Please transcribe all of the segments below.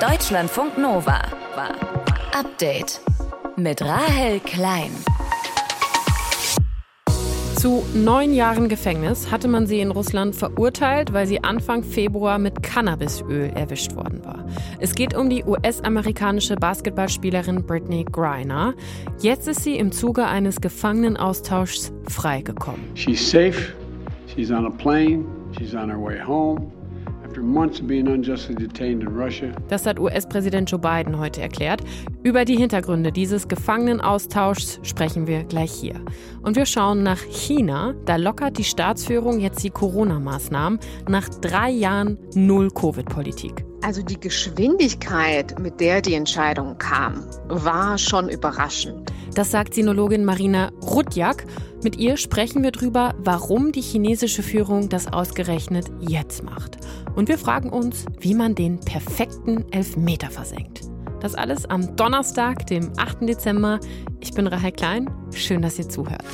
Deutschlandfunk Nova. Update mit Rahel Klein. Zu neun Jahren Gefängnis hatte man sie in Russland verurteilt, weil sie Anfang Februar mit Cannabisöl erwischt worden war. Es geht um die US-amerikanische Basketballspielerin Brittany Griner. Jetzt ist sie im Zuge eines Gefangenenaustauschs freigekommen. She's safe. She's on a plane. She's on her way home. Das hat US-Präsident Joe Biden heute erklärt. Über die Hintergründe dieses Gefangenenaustauschs sprechen wir gleich hier. Und wir schauen nach China. Da lockert die Staatsführung jetzt die Corona-Maßnahmen nach drei Jahren Null-Covid-Politik. Also die Geschwindigkeit, mit der die Entscheidung kam, war schon überraschend. Das sagt Sinologin Marina Rudjak. Mit ihr sprechen wir darüber, warum die chinesische Führung das ausgerechnet jetzt macht. Und wir fragen uns, wie man den perfekten Elfmeter versenkt. Das alles am Donnerstag, dem 8. Dezember. Ich bin Rahel Klein. Schön, dass ihr zuhört.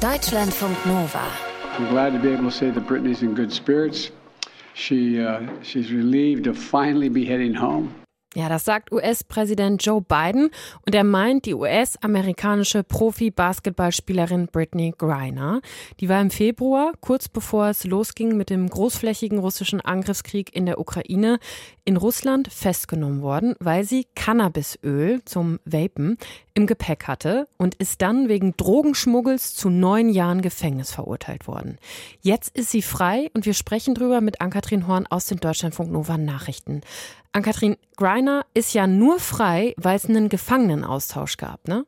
Deutschlandfunk Nova. I'm glad to be able to say that Brittany's in good spirits. She, uh, she's relieved to finally be heading home. Ja, das sagt US-Präsident Joe Biden und er meint die US-amerikanische Profi-Basketballspielerin Brittany Griner. Die war im Februar, kurz bevor es losging mit dem großflächigen russischen Angriffskrieg in der Ukraine, in Russland festgenommen worden, weil sie Cannabisöl zum Vapen im Gepäck hatte und ist dann wegen Drogenschmuggels zu neun Jahren Gefängnis verurteilt worden. Jetzt ist sie frei und wir sprechen drüber mit Ann-Kathrin Horn aus den Deutschlandfunk Nova Nachrichten. Ann-Kathrin, Greiner ist ja nur frei, weil es einen Gefangenenaustausch gab, ne?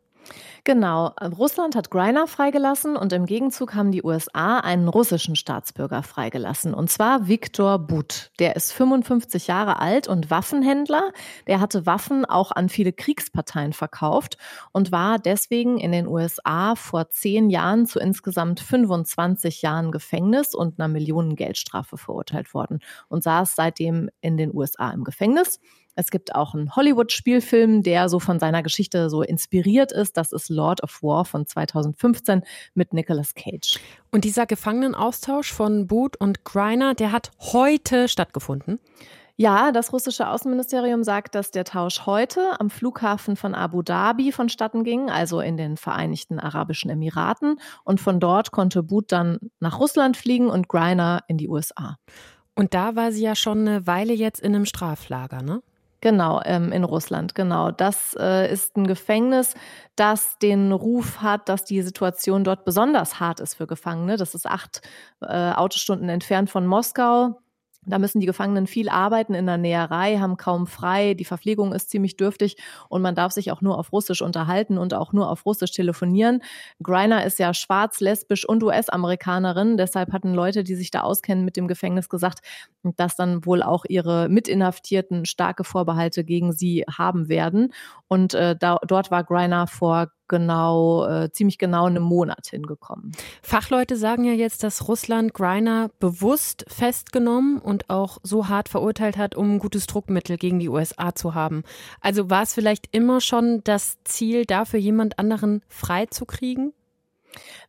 Genau. Russland hat Greiner freigelassen und im Gegenzug haben die USA einen russischen Staatsbürger freigelassen. Und zwar Viktor But. Der ist 55 Jahre alt und Waffenhändler. Der hatte Waffen auch an viele Kriegsparteien verkauft und war deswegen in den USA vor zehn Jahren zu insgesamt 25 Jahren Gefängnis und einer Millionen Geldstrafe verurteilt worden und saß seitdem in den USA im Gefängnis. Es gibt auch einen Hollywood-Spielfilm, der so von seiner Geschichte so inspiriert ist. Das ist Lord of War von 2015 mit Nicolas Cage. Und dieser Gefangenenaustausch von Boot und Griner, der hat heute stattgefunden. Ja, das russische Außenministerium sagt, dass der Tausch heute am Flughafen von Abu Dhabi vonstatten ging, also in den Vereinigten Arabischen Emiraten. Und von dort konnte Boot dann nach Russland fliegen und Griner in die USA. Und da war sie ja schon eine Weile jetzt in einem Straflager, ne? Genau, ähm, in Russland, genau. Das äh, ist ein Gefängnis, das den Ruf hat, dass die Situation dort besonders hart ist für Gefangene. Das ist acht äh, Autostunden entfernt von Moskau. Da müssen die Gefangenen viel arbeiten in der Näherei, haben kaum frei, die Verpflegung ist ziemlich dürftig und man darf sich auch nur auf Russisch unterhalten und auch nur auf Russisch telefonieren. Greiner ist ja schwarz, lesbisch und US-Amerikanerin, deshalb hatten Leute, die sich da auskennen mit dem Gefängnis, gesagt, dass dann wohl auch ihre Mitinhaftierten starke Vorbehalte gegen sie haben werden. Und äh, da, dort war Greiner vor genau, äh, ziemlich genau einem Monat hingekommen. Fachleute sagen ja jetzt, dass Russland Greiner bewusst festgenommen und auch so hart verurteilt hat, um ein gutes Druckmittel gegen die USA zu haben. Also war es vielleicht immer schon das Ziel, dafür jemand anderen freizukriegen?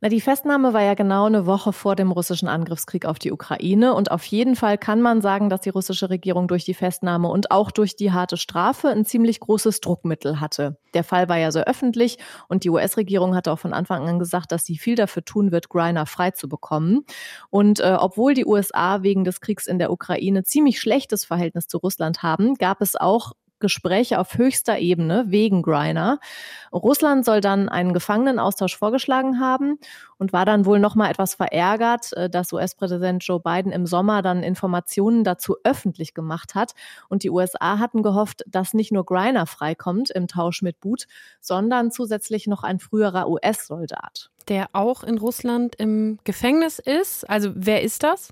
Na, die Festnahme war ja genau eine Woche vor dem russischen Angriffskrieg auf die Ukraine. Und auf jeden Fall kann man sagen, dass die russische Regierung durch die Festnahme und auch durch die harte Strafe ein ziemlich großes Druckmittel hatte. Der Fall war ja so öffentlich und die US-Regierung hatte auch von Anfang an gesagt, dass sie viel dafür tun wird, Griner frei zu bekommen. Und äh, obwohl die USA wegen des Kriegs in der Ukraine ziemlich schlechtes Verhältnis zu Russland haben, gab es auch Gespräche auf höchster Ebene wegen Griner. Russland soll dann einen Gefangenenaustausch vorgeschlagen haben und war dann wohl noch mal etwas verärgert, äh, dass US-Präsident Joe Biden im Sommer dann Informationen dazu öffentlich gemacht hat und die USA hatten gehofft, dass nicht nur Griner freikommt im Tausch mit Boot, sondern zusätzlich noch ein früherer US-Soldat. Der auch in Russland im Gefängnis ist. Also wer ist das?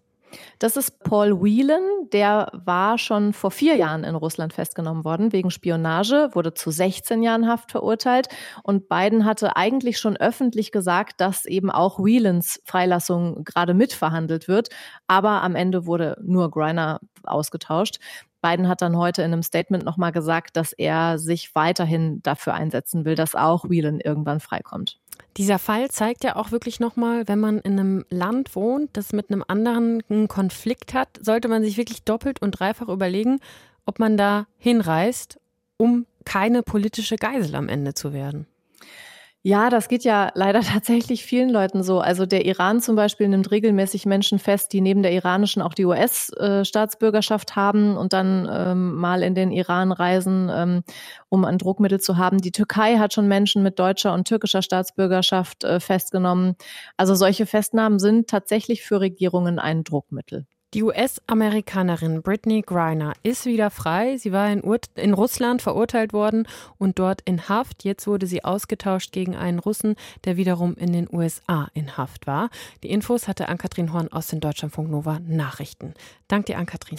Das ist Paul Whelan, der war schon vor vier Jahren in Russland festgenommen worden wegen Spionage, wurde zu 16 Jahren Haft verurteilt und Biden hatte eigentlich schon öffentlich gesagt, dass eben auch Whelans Freilassung gerade mitverhandelt wird, aber am Ende wurde nur Griner ausgetauscht. Biden hat dann heute in einem Statement nochmal gesagt, dass er sich weiterhin dafür einsetzen will, dass auch Whelan irgendwann freikommt. Dieser Fall zeigt ja auch wirklich nochmal, wenn man in einem Land wohnt, das mit einem anderen einen Konflikt hat, sollte man sich wirklich doppelt und dreifach überlegen, ob man da hinreist, um keine politische Geisel am Ende zu werden. Ja, das geht ja leider tatsächlich vielen Leuten so. Also der Iran zum Beispiel nimmt regelmäßig Menschen fest, die neben der iranischen auch die US-Staatsbürgerschaft haben und dann ähm, mal in den Iran reisen, ähm, um ein Druckmittel zu haben. Die Türkei hat schon Menschen mit deutscher und türkischer Staatsbürgerschaft äh, festgenommen. Also solche Festnahmen sind tatsächlich für Regierungen ein Druckmittel. Die US-Amerikanerin Brittany Griner ist wieder frei. Sie war in, Ur in, Russland verurteilt worden und dort in Haft. Jetzt wurde sie ausgetauscht gegen einen Russen, der wiederum in den USA in Haft war. Die Infos hatte Ann-Kathrin Horn aus den Deutschlandfunk Nova Nachrichten. Dank dir, Ann-Kathrin.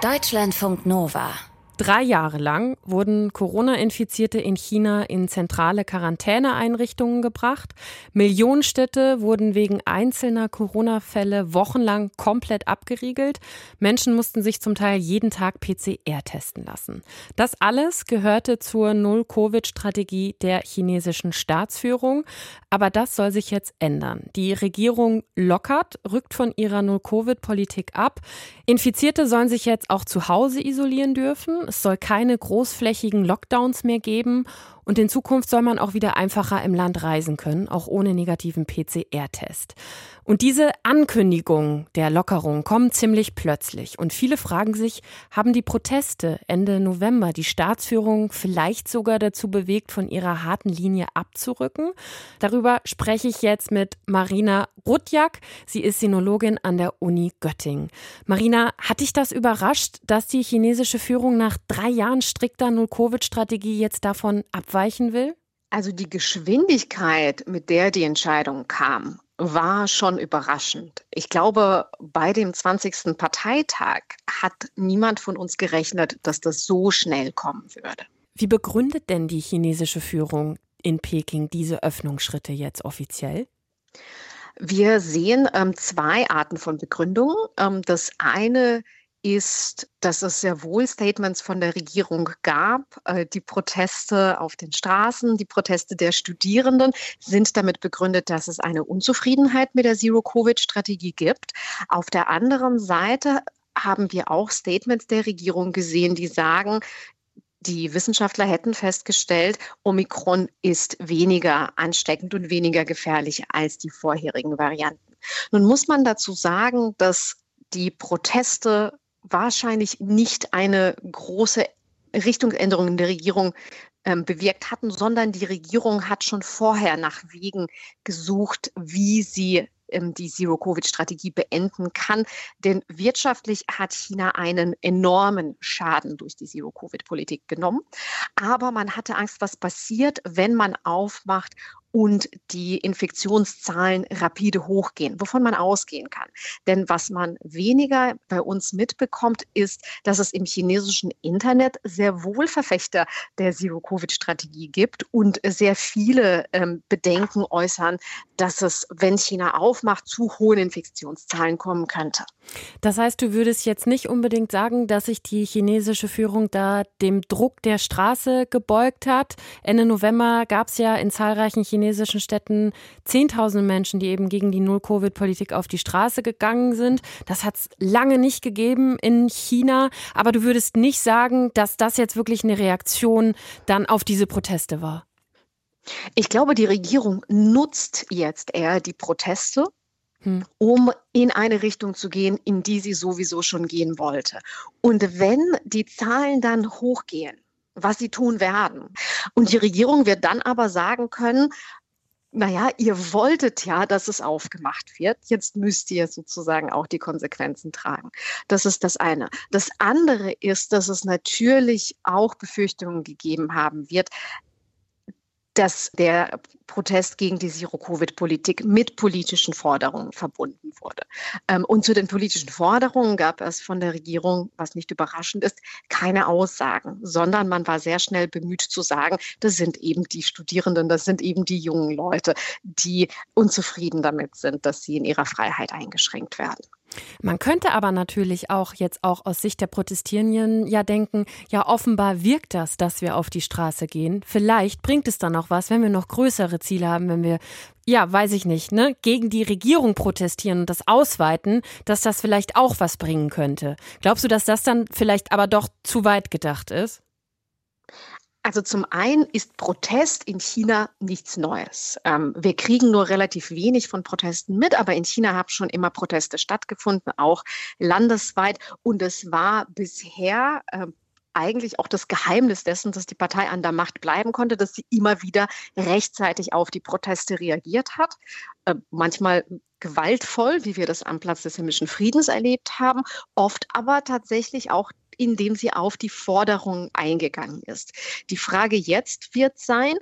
Deutschlandfunk Nova. Drei Jahre lang wurden Corona-Infizierte in China in zentrale Quarantäneeinrichtungen gebracht. Millionenstädte wurden wegen einzelner Corona-Fälle wochenlang komplett abgeriegelt. Menschen mussten sich zum Teil jeden Tag PCR testen lassen. Das alles gehörte zur Null-Covid-Strategie der chinesischen Staatsführung. Aber das soll sich jetzt ändern. Die Regierung lockert, rückt von ihrer Null-Covid-Politik ab. Infizierte sollen sich jetzt auch zu Hause isolieren dürfen. Es soll keine großflächigen Lockdowns mehr geben und in Zukunft soll man auch wieder einfacher im Land reisen können, auch ohne negativen PCR-Test. Und diese Ankündigungen der Lockerung kommen ziemlich plötzlich. Und viele fragen sich, haben die Proteste Ende November die Staatsführung vielleicht sogar dazu bewegt, von ihrer harten Linie abzurücken? Darüber spreche ich jetzt mit Marina Rudjak. Sie ist Sinologin an der Uni Göttingen. Marina, hat dich das überrascht, dass die chinesische Führung nach drei Jahren strikter Null-Covid-Strategie jetzt davon abweichen will? Also die Geschwindigkeit, mit der die Entscheidung kam, war schon überraschend. Ich glaube, bei dem 20. Parteitag hat niemand von uns gerechnet, dass das so schnell kommen würde. Wie begründet denn die chinesische Führung in Peking diese Öffnungsschritte jetzt offiziell? Wir sehen ähm, zwei Arten von Begründungen. Ähm, das eine ist, dass es sehr wohl Statements von der Regierung gab. Äh, die Proteste auf den Straßen, die Proteste der Studierenden sind damit begründet, dass es eine Unzufriedenheit mit der Zero-Covid-Strategie gibt. Auf der anderen Seite haben wir auch Statements der Regierung gesehen, die sagen, die Wissenschaftler hätten festgestellt, Omikron ist weniger ansteckend und weniger gefährlich als die vorherigen Varianten. Nun muss man dazu sagen, dass die Proteste wahrscheinlich nicht eine große Richtungsänderung in der Regierung ähm, bewirkt hatten, sondern die Regierung hat schon vorher nach Wegen gesucht, wie sie die Zero-Covid-Strategie beenden kann. Denn wirtschaftlich hat China einen enormen Schaden durch die Zero-Covid-Politik genommen. Aber man hatte Angst, was passiert, wenn man aufmacht und die Infektionszahlen rapide hochgehen, wovon man ausgehen kann. Denn was man weniger bei uns mitbekommt, ist, dass es im chinesischen Internet sehr wohl Verfechter der Zero-Covid-Strategie gibt und sehr viele ähm, Bedenken äußern, dass es, wenn China aufmacht, zu hohen Infektionszahlen kommen könnte. Das heißt, du würdest jetzt nicht unbedingt sagen, dass sich die chinesische Führung da dem Druck der Straße gebeugt hat. Ende November gab es ja in zahlreichen chinesischen chinesischen Städten Zehntausende Menschen, die eben gegen die Null-Covid-Politik auf die Straße gegangen sind. Das hat es lange nicht gegeben in China. Aber du würdest nicht sagen, dass das jetzt wirklich eine Reaktion dann auf diese Proteste war. Ich glaube, die Regierung nutzt jetzt eher die Proteste, hm. um in eine Richtung zu gehen, in die sie sowieso schon gehen wollte. Und wenn die Zahlen dann hochgehen, was sie tun werden. Und die Regierung wird dann aber sagen können, naja, ihr wolltet ja, dass es aufgemacht wird. Jetzt müsst ihr sozusagen auch die Konsequenzen tragen. Das ist das eine. Das andere ist, dass es natürlich auch Befürchtungen gegeben haben wird, dass der Protest gegen die Zero-Covid-Politik mit politischen Forderungen verbunden wurde. Ähm, und zu den politischen Forderungen gab es von der Regierung, was nicht überraschend ist, keine Aussagen, sondern man war sehr schnell bemüht zu sagen, das sind eben die Studierenden, das sind eben die jungen Leute, die unzufrieden damit sind, dass sie in ihrer Freiheit eingeschränkt werden. Man könnte aber natürlich auch jetzt auch aus Sicht der Protestierenden ja denken, ja offenbar wirkt das, dass wir auf die Straße gehen. Vielleicht bringt es dann auch was, wenn wir noch größere Ziele haben, wenn wir, ja, weiß ich nicht, ne, gegen die Regierung protestieren und das ausweiten, dass das vielleicht auch was bringen könnte. Glaubst du, dass das dann vielleicht aber doch zu weit gedacht ist? Also zum einen ist Protest in China nichts Neues. Ähm, wir kriegen nur relativ wenig von Protesten mit, aber in China haben schon immer Proteste stattgefunden, auch landesweit. Und es war bisher äh, eigentlich auch das Geheimnis dessen, dass die Partei an der Macht bleiben konnte, dass sie immer wieder rechtzeitig auf die Proteste reagiert hat. Äh, manchmal gewaltvoll, wie wir das am Platz des himmlischen Friedens erlebt haben, oft aber tatsächlich auch indem sie auf die Forderungen eingegangen ist. Die Frage jetzt wird sein,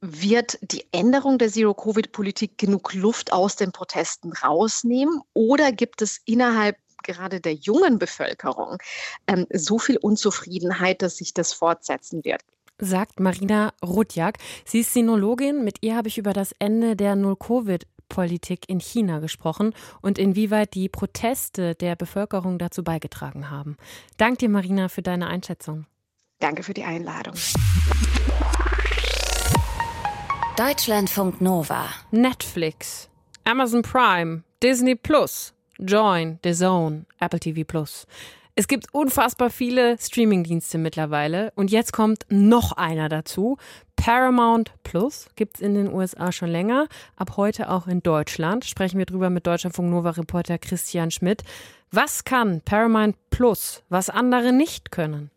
wird die Änderung der Zero-Covid-Politik genug Luft aus den Protesten rausnehmen oder gibt es innerhalb gerade der jungen Bevölkerung ähm, so viel Unzufriedenheit, dass sich das fortsetzen wird? Sagt Marina Rudjak. Sie ist Sinologin. Mit ihr habe ich über das Ende der Null-Covid Politik in China gesprochen und inwieweit die Proteste der Bevölkerung dazu beigetragen haben. Dank dir, Marina, für deine Einschätzung. Danke für die Einladung. Deutschlandfunk Nova. Netflix, Amazon Prime, Disney Plus, Join, The Zone, Apple TV Plus. Es gibt unfassbar viele Streamingdienste mittlerweile und jetzt kommt noch einer dazu. Paramount Plus gibt es in den USA schon länger, ab heute auch in Deutschland. Sprechen wir drüber mit Deutschlandfunk Nova Reporter Christian Schmidt. Was kann Paramount Plus, was andere nicht können?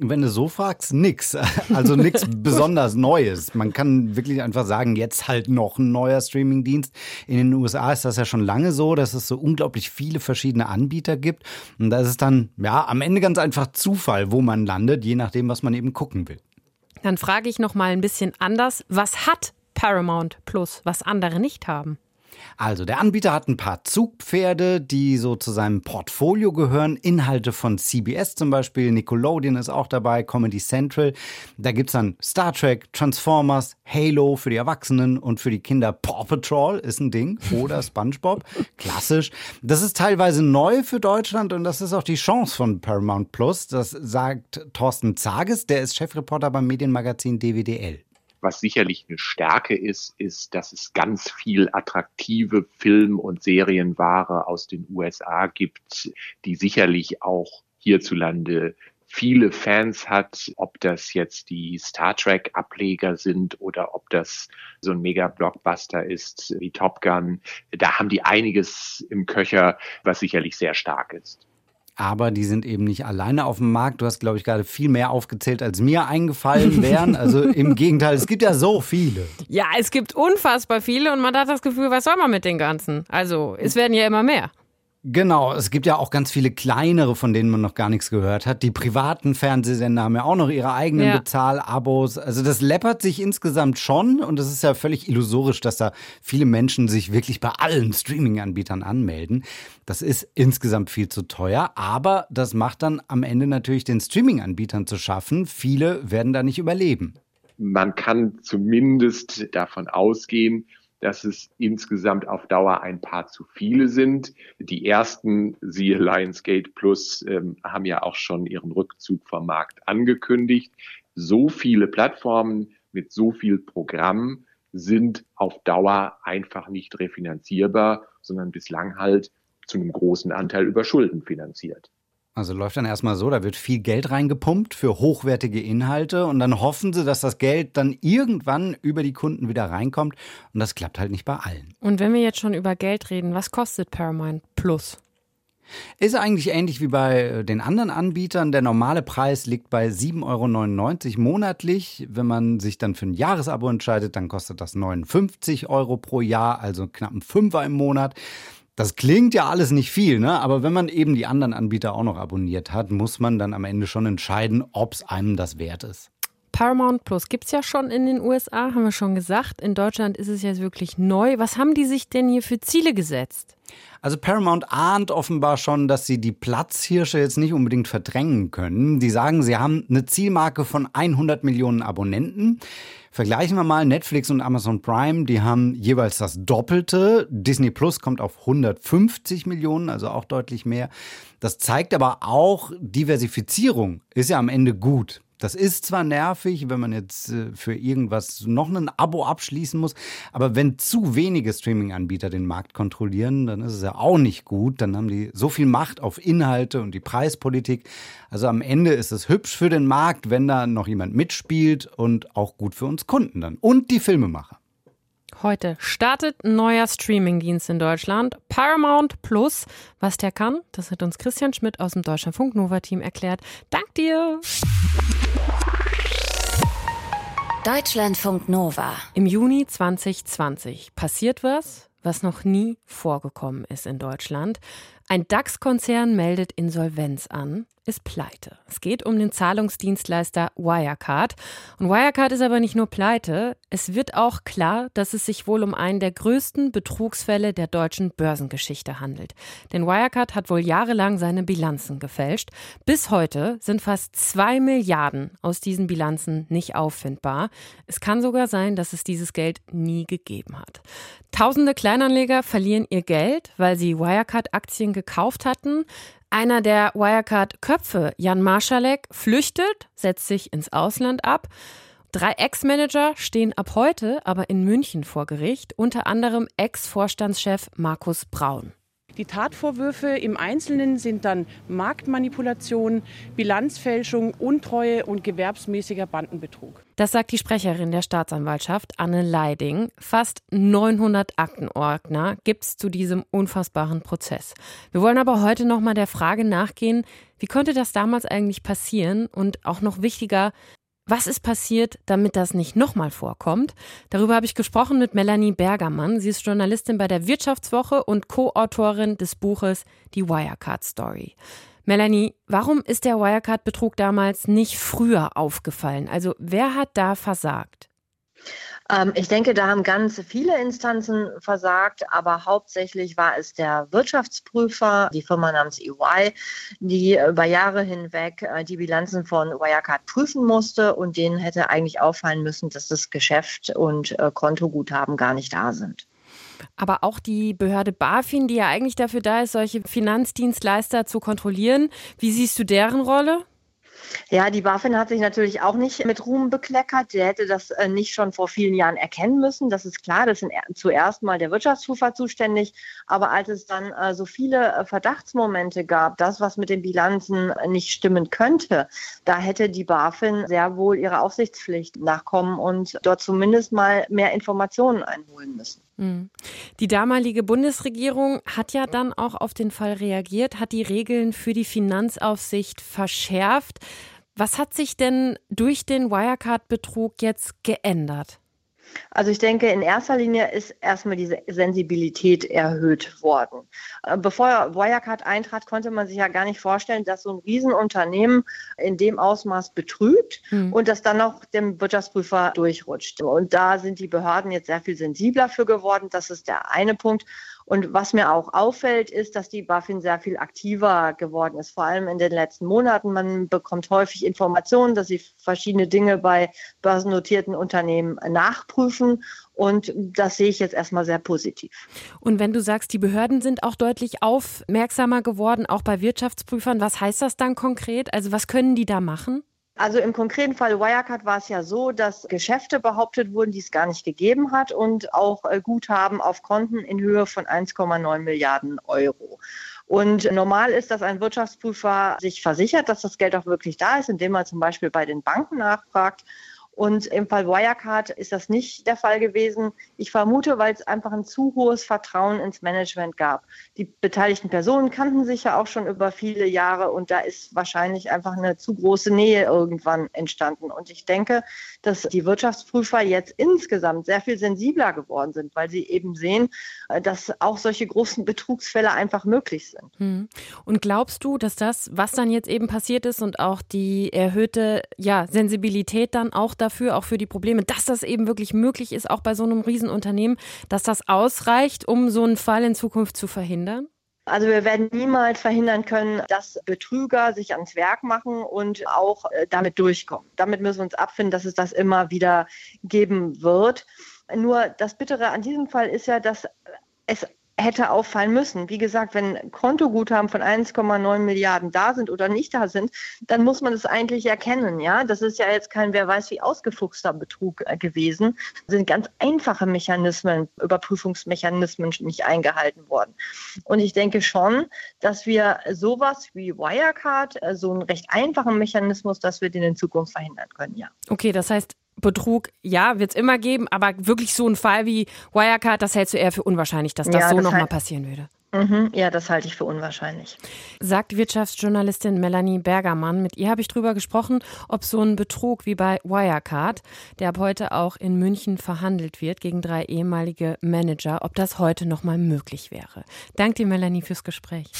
Wenn du so fragst, nix. Also nichts besonders Neues. Man kann wirklich einfach sagen, jetzt halt noch ein neuer Streamingdienst. In den USA ist das ja schon lange so, dass es so unglaublich viele verschiedene Anbieter gibt. Und da ist es dann, ja, am Ende ganz einfach Zufall, wo man landet, je nachdem, was man eben gucken will. Dann frage ich noch mal ein bisschen anders. Was hat Paramount Plus, was andere nicht haben? Also, der Anbieter hat ein paar Zugpferde, die so zu seinem Portfolio gehören. Inhalte von CBS zum Beispiel, Nickelodeon ist auch dabei, Comedy Central. Da gibt es dann Star Trek, Transformers, Halo für die Erwachsenen und für die Kinder Paw Patrol ist ein Ding oder SpongeBob. Klassisch. Das ist teilweise neu für Deutschland und das ist auch die Chance von Paramount Plus. Das sagt Thorsten Zages, der ist Chefreporter beim Medienmagazin DWDL. Was sicherlich eine Stärke ist, ist, dass es ganz viel attraktive Film- und Serienware aus den USA gibt, die sicherlich auch hierzulande viele Fans hat, ob das jetzt die Star Trek Ableger sind oder ob das so ein Mega Blockbuster ist wie Top Gun. Da haben die einiges im Köcher, was sicherlich sehr stark ist aber die sind eben nicht alleine auf dem Markt. Du hast, glaube ich, gerade viel mehr aufgezählt, als mir eingefallen wären. Also im Gegenteil, es gibt ja so viele. Ja, es gibt unfassbar viele und man hat das Gefühl, was soll man mit den ganzen? Also es werden ja immer mehr. Genau, es gibt ja auch ganz viele kleinere, von denen man noch gar nichts gehört hat. Die privaten Fernsehsender haben ja auch noch ihre eigenen ja. Bezahlabos. Also das läppert sich insgesamt schon und es ist ja völlig illusorisch, dass da viele Menschen sich wirklich bei allen Streaming-Anbietern anmelden. Das ist insgesamt viel zu teuer, aber das macht dann am Ende natürlich den Streaming-Anbietern zu schaffen. Viele werden da nicht überleben. Man kann zumindest davon ausgehen, dass es insgesamt auf Dauer ein paar zu viele sind. Die ersten, siehe Lionsgate Plus, ähm, haben ja auch schon ihren Rückzug vom Markt angekündigt. So viele Plattformen mit so viel Programm sind auf Dauer einfach nicht refinanzierbar, sondern bislang halt zu einem großen Anteil über Schulden finanziert. Also läuft dann erstmal so, da wird viel Geld reingepumpt für hochwertige Inhalte und dann hoffen sie, dass das Geld dann irgendwann über die Kunden wieder reinkommt und das klappt halt nicht bei allen. Und wenn wir jetzt schon über Geld reden, was kostet Paramount Plus? Ist eigentlich ähnlich wie bei äh, den anderen Anbietern. Der normale Preis liegt bei 7,99 Euro monatlich. Wenn man sich dann für ein Jahresabo entscheidet, dann kostet das 59 Euro pro Jahr, also knapp ein Fünfer im Monat. Das klingt ja alles nicht viel, ne? aber wenn man eben die anderen Anbieter auch noch abonniert hat, muss man dann am Ende schon entscheiden, ob es einem das wert ist. Paramount Plus gibt es ja schon in den USA, haben wir schon gesagt. In Deutschland ist es jetzt wirklich neu. Was haben die sich denn hier für Ziele gesetzt? Also Paramount ahnt offenbar schon, dass sie die Platzhirsche jetzt nicht unbedingt verdrängen können. Die sagen, sie haben eine Zielmarke von 100 Millionen Abonnenten. Vergleichen wir mal Netflix und Amazon Prime, die haben jeweils das Doppelte. Disney Plus kommt auf 150 Millionen, also auch deutlich mehr. Das zeigt aber auch, Diversifizierung ist ja am Ende gut. Das ist zwar nervig, wenn man jetzt äh, für irgendwas noch ein Abo abschließen muss, aber wenn zu wenige Streaming-Anbieter den Markt kontrollieren, dann ist es ja auch nicht gut. Dann haben die so viel Macht auf Inhalte und die Preispolitik. Also am Ende ist es hübsch für den Markt, wenn da noch jemand mitspielt und auch gut für uns Kunden dann und die Filmemacher. Heute startet ein neuer Streamingdienst in Deutschland, Paramount Plus. Was der kann, das hat uns Christian Schmidt aus dem Deutschlandfunk Nova Team erklärt. Dank dir! Deutschlandfunk Nova. Im Juni 2020 passiert was, was noch nie vorgekommen ist in Deutschland. Ein DAX-Konzern meldet Insolvenz an, ist pleite. Es geht um den Zahlungsdienstleister Wirecard. Und Wirecard ist aber nicht nur pleite, es wird auch klar, dass es sich wohl um einen der größten Betrugsfälle der deutschen Börsengeschichte handelt. Denn Wirecard hat wohl jahrelang seine Bilanzen gefälscht. Bis heute sind fast zwei Milliarden aus diesen Bilanzen nicht auffindbar. Es kann sogar sein, dass es dieses Geld nie gegeben hat. Tausende Kleinanleger verlieren ihr Geld, weil sie Wirecard-Aktien gekauft hatten. Einer der Wirecard-Köpfe, Jan Marschalek, flüchtet, setzt sich ins Ausland ab. Drei Ex-Manager stehen ab heute aber in München vor Gericht, unter anderem Ex-Vorstandschef Markus Braun. Die Tatvorwürfe im Einzelnen sind dann Marktmanipulation, Bilanzfälschung, Untreue und gewerbsmäßiger Bandenbetrug. Das sagt die Sprecherin der Staatsanwaltschaft, Anne Leiding. Fast 900 Aktenordner gibt es zu diesem unfassbaren Prozess. Wir wollen aber heute noch mal der Frage nachgehen, wie konnte das damals eigentlich passieren? Und auch noch wichtiger, was ist passiert, damit das nicht nochmal vorkommt? Darüber habe ich gesprochen mit Melanie Bergermann. Sie ist Journalistin bei der Wirtschaftswoche und Co-Autorin des Buches Die Wirecard Story. Melanie, warum ist der Wirecard-Betrug damals nicht früher aufgefallen? Also wer hat da versagt? Ähm, ich denke, da haben ganz viele Instanzen versagt, aber hauptsächlich war es der Wirtschaftsprüfer, die Firma namens EY, die über Jahre hinweg äh, die Bilanzen von Wirecard prüfen musste und denen hätte eigentlich auffallen müssen, dass das Geschäft und äh, Kontoguthaben gar nicht da sind. Aber auch die Behörde BaFin, die ja eigentlich dafür da ist, solche Finanzdienstleister zu kontrollieren. Wie siehst du deren Rolle? Ja, die BaFin hat sich natürlich auch nicht mit Ruhm bekleckert. Der hätte das äh, nicht schon vor vielen Jahren erkennen müssen. Das ist klar, das sind zuerst mal der Wirtschaftsprüfer zuständig. Aber als es dann äh, so viele äh, Verdachtsmomente gab, das, was mit den Bilanzen nicht stimmen könnte, da hätte die BaFin sehr wohl ihrer Aufsichtspflicht nachkommen und dort zumindest mal mehr Informationen einholen müssen. Hm. Die damalige Bundesregierung hat ja dann auch auf den Fall reagiert, hat die Regeln für die Finanzaufsicht verschärft. Was hat sich denn durch den Wirecard-Betrug jetzt geändert? Also ich denke, in erster Linie ist erstmal diese Sensibilität erhöht worden. Äh, bevor Wirecard eintrat, konnte man sich ja gar nicht vorstellen, dass so ein Riesenunternehmen in dem Ausmaß betrügt mhm. und das dann noch dem Wirtschaftsprüfer durchrutscht. Und da sind die Behörden jetzt sehr viel sensibler für geworden. Das ist der eine Punkt. Und was mir auch auffällt, ist, dass die BaFin sehr viel aktiver geworden ist, vor allem in den letzten Monaten. Man bekommt häufig Informationen, dass sie verschiedene Dinge bei börsennotierten Unternehmen nachprüfen. Und das sehe ich jetzt erstmal sehr positiv. Und wenn du sagst, die Behörden sind auch deutlich aufmerksamer geworden, auch bei Wirtschaftsprüfern, was heißt das dann konkret? Also was können die da machen? Also im konkreten Fall Wirecard war es ja so, dass Geschäfte behauptet wurden, die es gar nicht gegeben hat und auch äh, Guthaben auf Konten in Höhe von 1,9 Milliarden Euro. Und normal ist, dass ein Wirtschaftsprüfer sich versichert, dass das Geld auch wirklich da ist, indem er zum Beispiel bei den Banken nachfragt. Und im Fall Wirecard ist das nicht der Fall gewesen. Ich vermute, weil es einfach ein zu hohes Vertrauen ins Management gab. Die beteiligten Personen kannten sich ja auch schon über viele Jahre und da ist wahrscheinlich einfach eine zu große Nähe irgendwann entstanden. Und ich denke, dass die Wirtschaftsprüfer jetzt insgesamt sehr viel sensibler geworden sind, weil sie eben sehen, äh, dass auch solche großen Betrugsfälle einfach möglich sind. Hm. Und glaubst du, dass das, was dann jetzt eben passiert ist und auch die erhöhte ja, Sensibilität dann auch dafür, dafür, auch für die Probleme, dass das eben wirklich möglich ist, auch bei so einem Riesenunternehmen, dass das ausreicht, um so einen Fall in Zukunft zu verhindern? Also wir werden niemals verhindern können, dass Betrüger sich ans Werk machen und auch äh, damit durchkommen. Damit müssen wir uns abfinden, dass es das immer wieder geben wird. Nur das Bittere an diesem Fall ist ja, dass es hätte auffallen müssen. Wie gesagt, wenn Kontoguthaben von 1,9 Milliarden da sind oder nicht da sind, dann muss man das eigentlich erkennen. Ja, das ist ja jetzt kein, wer weiß wie ausgefuchster Betrug äh, gewesen. Das sind ganz einfache Mechanismen, Überprüfungsmechanismen nicht eingehalten worden. Und ich denke schon, dass wir sowas wie Wirecard, äh, so einen recht einfachen Mechanismus, dass wir den in Zukunft verhindern können. Ja. Okay, das heißt, Betrug, ja, wird es immer geben, aber wirklich so ein Fall wie Wirecard, das hältst du eher für unwahrscheinlich, dass das ja, so nochmal passieren würde. Mhm, ja, das halte ich für unwahrscheinlich. Sagt Wirtschaftsjournalistin Melanie Bergermann. Mit ihr habe ich darüber gesprochen, ob so ein Betrug wie bei Wirecard, der ab heute auch in München verhandelt wird gegen drei ehemalige Manager, ob das heute nochmal möglich wäre. Danke dir, Melanie, fürs Gespräch.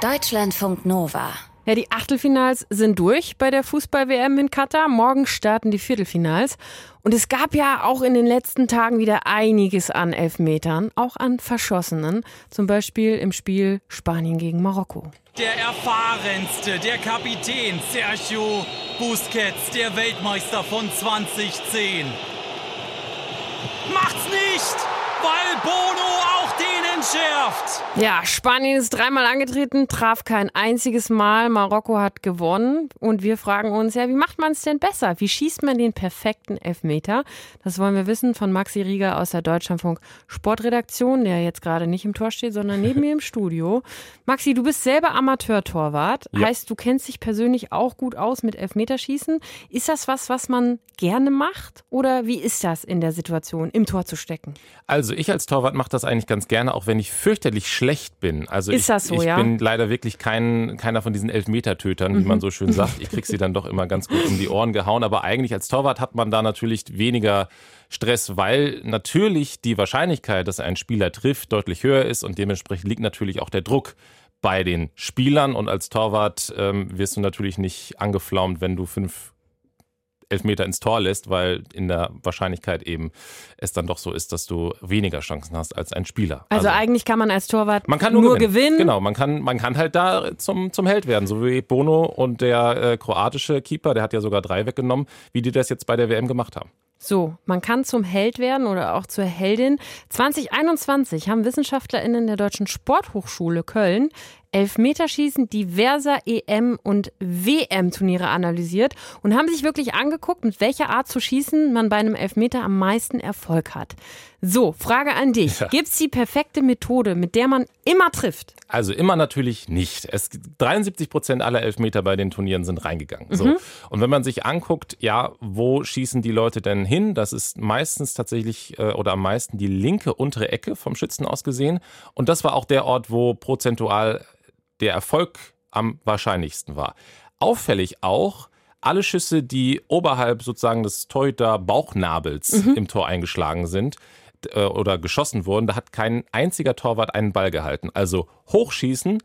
Deutschlandfunk Nova. Ja, die Achtelfinals sind durch bei der Fußball-WM in Katar. Morgen starten die Viertelfinals. Und es gab ja auch in den letzten Tagen wieder einiges an Elfmetern, auch an Verschossenen. Zum Beispiel im Spiel Spanien gegen Marokko. Der erfahrenste, der Kapitän Sergio Busquets, der Weltmeister von 2010. Macht's nicht, weil Bono entschärft. Ja, Spanien ist dreimal angetreten, traf kein einziges Mal. Marokko hat gewonnen. Und wir fragen uns, ja, wie macht man es denn besser? Wie schießt man den perfekten Elfmeter? Das wollen wir wissen von Maxi Rieger aus der Deutschlandfunk Sportredaktion, der jetzt gerade nicht im Tor steht, sondern neben mir im Studio. Maxi, du bist selber Amateurtorwart. Ja. Heißt, du kennst dich persönlich auch gut aus mit Elfmeterschießen. Ist das was, was man gerne macht? Oder wie ist das in der Situation, im Tor zu stecken? Also ich als Torwart mache das eigentlich ganz gerne, auch wenn ich fürchterlich schlecht bin. Also ist ich, das so, ich ja? bin leider wirklich kein, keiner von diesen Elfmetertötern, mhm. wie man so schön sagt. Ich kriege sie dann doch immer ganz gut um die Ohren gehauen. Aber eigentlich als Torwart hat man da natürlich weniger Stress, weil natürlich die Wahrscheinlichkeit, dass ein Spieler trifft, deutlich höher ist und dementsprechend liegt natürlich auch der Druck bei den Spielern und als Torwart ähm, wirst du natürlich nicht angeflaumt, wenn du fünf Elfmeter ins Tor lässt, weil in der Wahrscheinlichkeit eben es dann doch so ist, dass du weniger Chancen hast als ein Spieler. Also, also eigentlich kann man als Torwart man kann nur, nur gewinnen. gewinnen. Genau, man kann, man kann halt da zum, zum Held werden, so wie Bono und der äh, kroatische Keeper, der hat ja sogar drei weggenommen, wie die das jetzt bei der WM gemacht haben. So, man kann zum Held werden oder auch zur Heldin. 2021 haben WissenschaftlerInnen der Deutschen Sporthochschule Köln Elfmeterschießen diverser EM- und WM-Turniere analysiert und haben sich wirklich angeguckt, mit welcher Art zu schießen man bei einem Elfmeter am meisten Erfolg hat. So, Frage an dich. Ja. Gibt es die perfekte Methode, mit der man immer trifft? Also immer natürlich nicht. Es, 73 Prozent aller Elfmeter bei den Turnieren sind reingegangen. Mhm. So. Und wenn man sich anguckt, ja, wo schießen die Leute denn hin? Das ist meistens tatsächlich äh, oder am meisten die linke untere Ecke vom Schützen aus gesehen. Und das war auch der Ort, wo prozentual der Erfolg am wahrscheinlichsten war. Auffällig auch, alle Schüsse, die oberhalb sozusagen des Torhüter Bauchnabels mhm. im Tor eingeschlagen sind äh, oder geschossen wurden, da hat kein einziger Torwart einen Ball gehalten. Also Hochschießen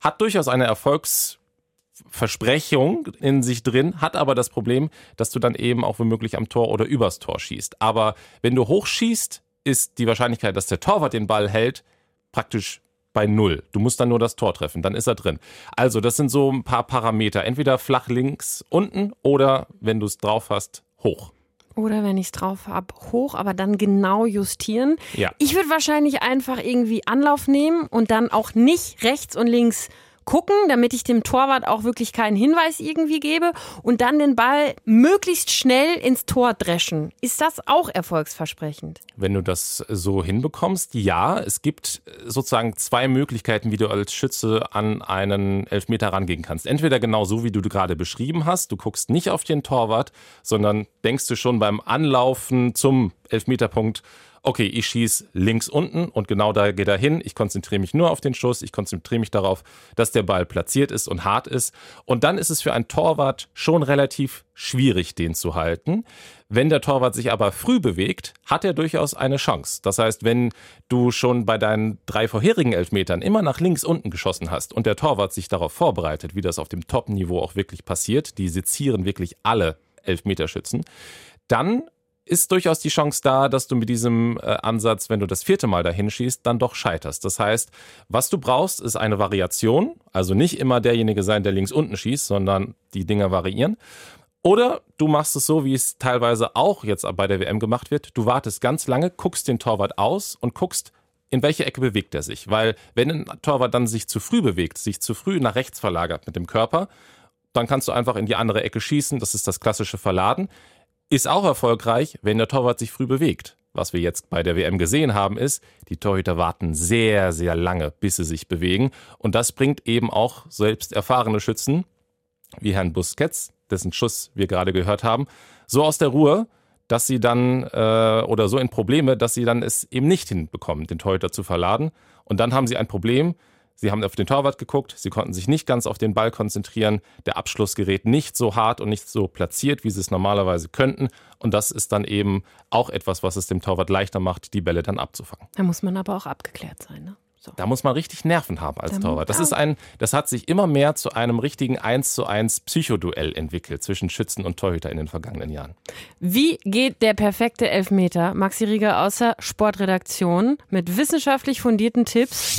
hat durchaus eine Erfolgsversprechung in sich drin, hat aber das Problem, dass du dann eben auch womöglich am Tor oder übers Tor schießt. Aber wenn du hochschießt, ist die Wahrscheinlichkeit, dass der Torwart den Ball hält, praktisch bei null. Du musst dann nur das Tor treffen, dann ist er drin. Also, das sind so ein paar Parameter. Entweder flach links unten oder, wenn du es drauf hast, hoch. Oder wenn ich es drauf habe, hoch, aber dann genau justieren. Ja. Ich würde wahrscheinlich einfach irgendwie Anlauf nehmen und dann auch nicht rechts und links gucken, damit ich dem Torwart auch wirklich keinen Hinweis irgendwie gebe und dann den Ball möglichst schnell ins Tor dreschen. Ist das auch erfolgsversprechend? Wenn du das so hinbekommst, ja. Es gibt sozusagen zwei Möglichkeiten, wie du als Schütze an einen Elfmeter rangehen kannst. Entweder genau so, wie du gerade beschrieben hast. Du guckst nicht auf den Torwart, sondern denkst du schon beim Anlaufen zum Elfmeterpunkt, okay, ich schieße links unten und genau da geht er hin. Ich konzentriere mich nur auf den Schuss. Ich konzentriere mich darauf, dass der Ball platziert ist und hart ist. Und dann ist es für einen Torwart schon relativ schwierig, den zu halten. Wenn der Torwart sich aber früh bewegt, hat er durchaus eine Chance. Das heißt, wenn du schon bei deinen drei vorherigen Elfmetern immer nach links unten geschossen hast und der Torwart sich darauf vorbereitet, wie das auf dem Top-Niveau auch wirklich passiert, die sezieren wirklich alle Elfmeterschützen, dann ist durchaus die Chance da, dass du mit diesem äh, Ansatz, wenn du das vierte Mal dahin schießt, dann doch scheiterst. Das heißt, was du brauchst, ist eine Variation. Also nicht immer derjenige sein, der links unten schießt, sondern die Dinger variieren. Oder du machst es so, wie es teilweise auch jetzt bei der WM gemacht wird. Du wartest ganz lange, guckst den Torwart aus und guckst, in welche Ecke bewegt er sich. Weil wenn ein Torwart dann sich zu früh bewegt, sich zu früh nach rechts verlagert mit dem Körper, dann kannst du einfach in die andere Ecke schießen. Das ist das klassische Verladen. Ist auch erfolgreich, wenn der Torwart sich früh bewegt. Was wir jetzt bei der WM gesehen haben, ist, die Torhüter warten sehr, sehr lange, bis sie sich bewegen. Und das bringt eben auch selbst erfahrene Schützen, wie Herrn Busquets, dessen Schuss wir gerade gehört haben, so aus der Ruhe, dass sie dann äh, oder so in Probleme, dass sie dann es eben nicht hinbekommen, den Torhüter zu verladen. Und dann haben sie ein Problem, Sie haben auf den Torwart geguckt, sie konnten sich nicht ganz auf den Ball konzentrieren, der Abschluss gerät nicht so hart und nicht so platziert, wie sie es normalerweise könnten. Und das ist dann eben auch etwas, was es dem Torwart leichter macht, die Bälle dann abzufangen. Da muss man aber auch abgeklärt sein, ne? So. Da muss man richtig Nerven haben als Torwart. Das ist ein, das hat sich immer mehr zu einem richtigen 1 zu 1 Psychoduell entwickelt zwischen Schützen und Torhüter in den vergangenen Jahren. Wie geht der perfekte Elfmeter? Maxi Rieger außer Sportredaktion mit wissenschaftlich fundierten Tipps.